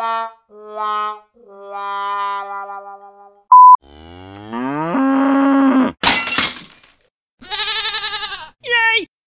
la la la la la la